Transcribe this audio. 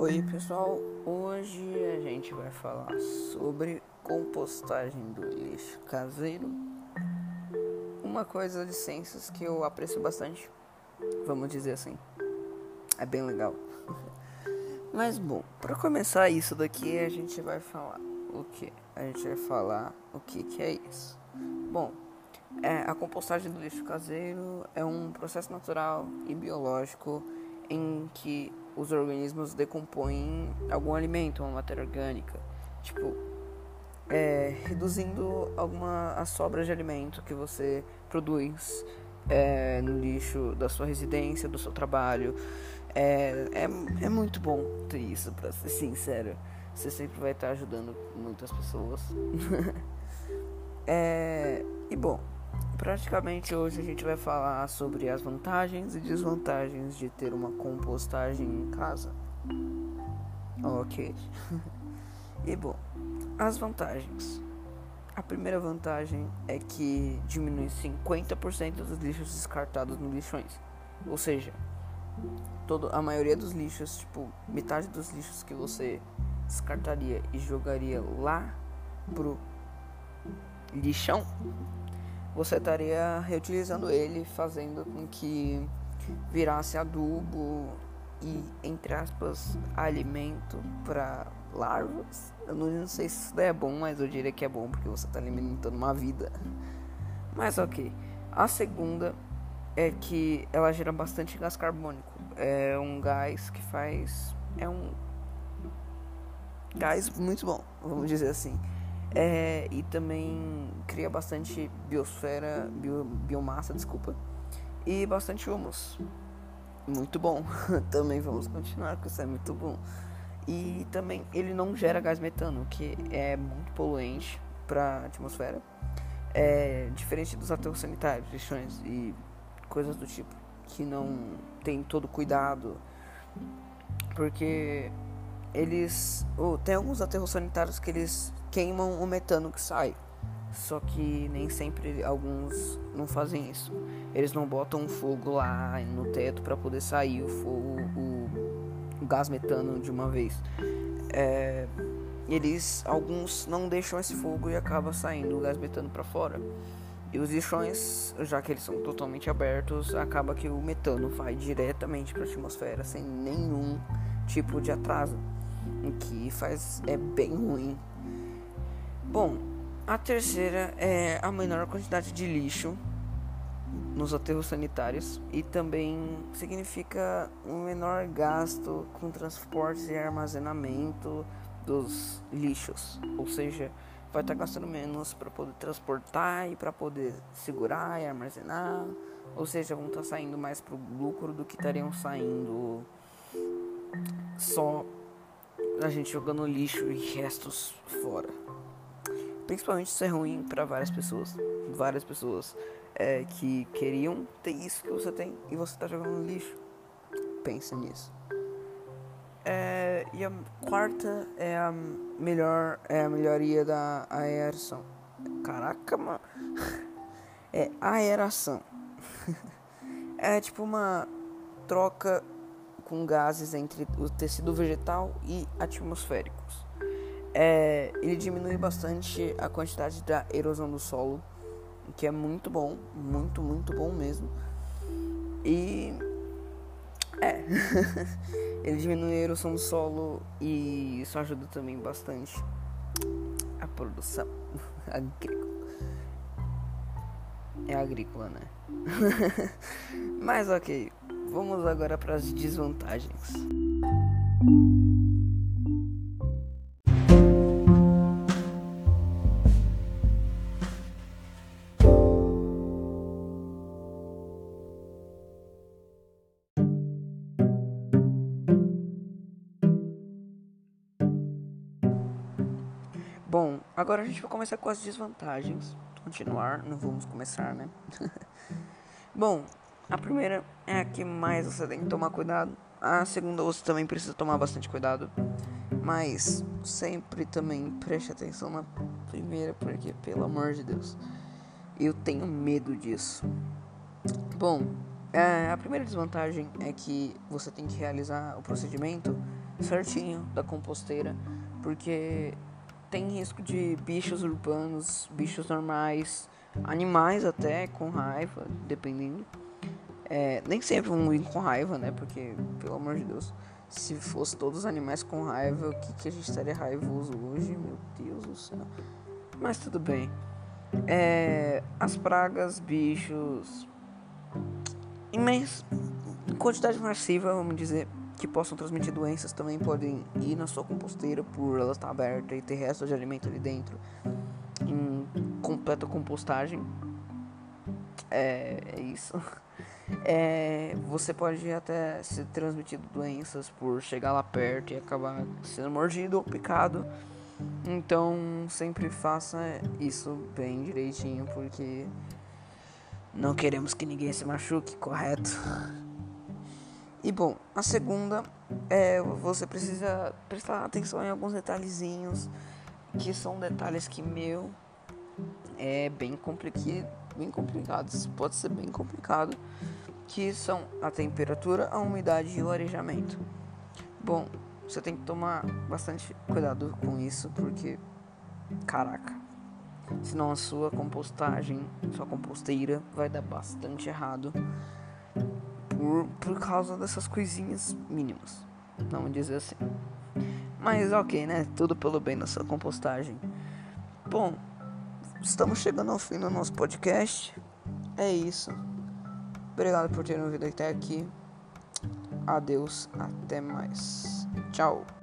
Oi pessoal, hoje a gente vai falar sobre compostagem do lixo caseiro. Uma coisa de ciências que eu aprecio bastante, vamos dizer assim. É bem legal. Mas bom, para começar isso daqui a gente vai falar o que? A gente vai falar o que que é isso. Bom, é, a compostagem do lixo caseiro é um processo natural e biológico em que os organismos decompõem algum alimento, uma matéria orgânica, tipo, é, reduzindo alguma as sobras de alimento que você produz é, no lixo da sua residência, do seu trabalho. É, é, é muito bom ter isso, pra ser sincero. Você sempre vai estar ajudando muitas pessoas. é, e bom, Praticamente hoje a gente vai falar sobre as vantagens e desvantagens de ter uma compostagem em casa. Ok. e bom, as vantagens. A primeira vantagem é que diminui 50% dos lixos descartados no lixões. Ou seja, todo, a maioria dos lixos, tipo, metade dos lixos que você descartaria e jogaria lá pro lixão você estaria reutilizando ele, fazendo com que virasse adubo e, entre aspas, alimento para larvas. Eu não sei se isso é bom, mas eu diria que é bom porque você está alimentando uma vida. Mas ok. A segunda é que ela gera bastante gás carbônico. É um gás que faz. É um gás muito bom, vamos dizer assim. É, e também cria bastante biosfera, bio, biomassa, desculpa, e bastante humus. Muito bom. também vamos continuar, porque isso é muito bom. E também ele não gera gás metano, que é muito poluente para a atmosfera. É diferente dos aterros sanitários, lixões e coisas do tipo, que não tem todo cuidado. Porque eles. Oh, tem alguns aterros sanitários que eles queimam o metano que sai. Só que nem sempre alguns não fazem isso. Eles não botam fogo lá no teto para poder sair o fogo, o, o, gás metano de uma vez. É, eles, alguns não deixam esse fogo e acaba saindo o gás metano para fora. E os lixões, já que eles são totalmente abertos, acaba que o metano vai diretamente para a atmosfera sem nenhum tipo de atraso, o que faz é bem ruim Bom, a terceira é a menor quantidade de lixo nos aterros sanitários e também significa um menor gasto com transportes e armazenamento dos lixos, ou seja, vai estar gastando menos para poder transportar e para poder segurar e armazenar, ou seja, vão estar saindo mais para o lucro do que estariam saindo só a gente jogando lixo e restos fora principalmente isso é ruim para várias pessoas. Várias pessoas é, que queriam ter isso que você tem e você tá jogando no lixo. Pense nisso. É, e a quarta é a melhor é a melhoria da aeração. Caraca, mano. É aeração. é tipo uma troca com gases entre o tecido vegetal e atmosféricos é, ele diminui bastante a quantidade da erosão do solo, que é muito bom, muito, muito bom mesmo. E é, ele diminui a erosão do solo e isso ajuda também bastante a produção agrícola. É agrícola, né? Mas ok, vamos agora para as desvantagens. Bom, agora a gente vai começar com as desvantagens. Continuar, não vamos começar, né? Bom, a primeira é a que mais você tem que tomar cuidado. A segunda você também precisa tomar bastante cuidado. Mas sempre também preste atenção na primeira, porque pelo amor de Deus, eu tenho medo disso. Bom, é, a primeira desvantagem é que você tem que realizar o procedimento certinho da composteira, porque tem risco de bichos urbanos, bichos normais, animais até com raiva, dependendo. É, nem sempre vão vir com raiva, né? Porque, pelo amor de Deus, se fosse todos os animais com raiva, o que, que a gente estaria raivoso hoje? Meu Deus do céu. Mas tudo bem. É, as pragas, bichos, imensa quantidade massiva, vamos dizer, que possam transmitir doenças também podem ir na sua composteira por ela estar aberta e ter resto de alimento ali dentro em completa compostagem. É, é isso. É, você pode até ser transmitido doenças por chegar lá perto e acabar sendo mordido ou picado. Então sempre faça isso bem direitinho porque não queremos que ninguém se machuque, correto? E bom, a segunda é você precisa prestar atenção em alguns detalhezinhos que são detalhes que meu é bem complicado, bem complicados, pode ser bem complicado, que são a temperatura, a umidade e o arejamento. Bom, você tem que tomar bastante cuidado com isso porque caraca, senão a sua compostagem, sua composteira vai dar bastante errado por, por causa dessas coisinhas mínimas, vamos dizer assim. Mas ok, né? Tudo pelo bem da sua compostagem. Bom, estamos chegando ao fim do nosso podcast. É isso. Obrigado por terem ouvido até aqui. Adeus, até mais. Tchau.